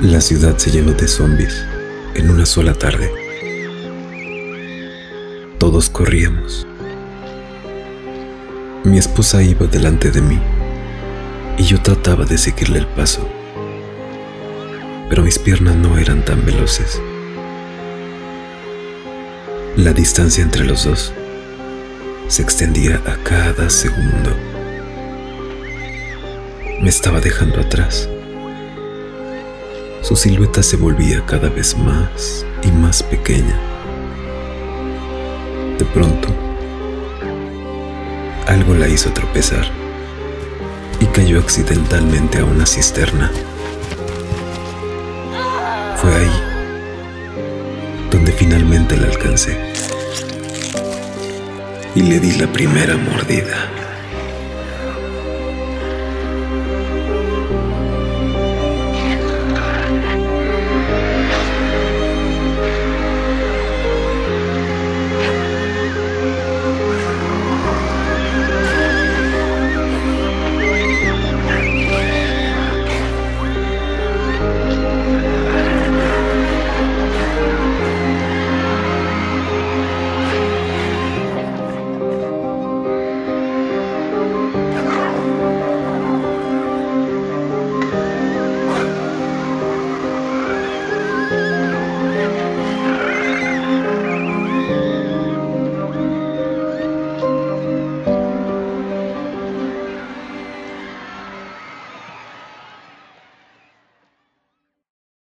La ciudad se llenó de zombies en una sola tarde. Todos corríamos. Mi esposa iba delante de mí y yo trataba de seguirle el paso, pero mis piernas no eran tan veloces. La distancia entre los dos se extendía a cada segundo. Me estaba dejando atrás. Su silueta se volvía cada vez más y más pequeña. De pronto, algo la hizo tropezar y cayó accidentalmente a una cisterna. Fue ahí donde finalmente la alcancé y le di la primera mordida.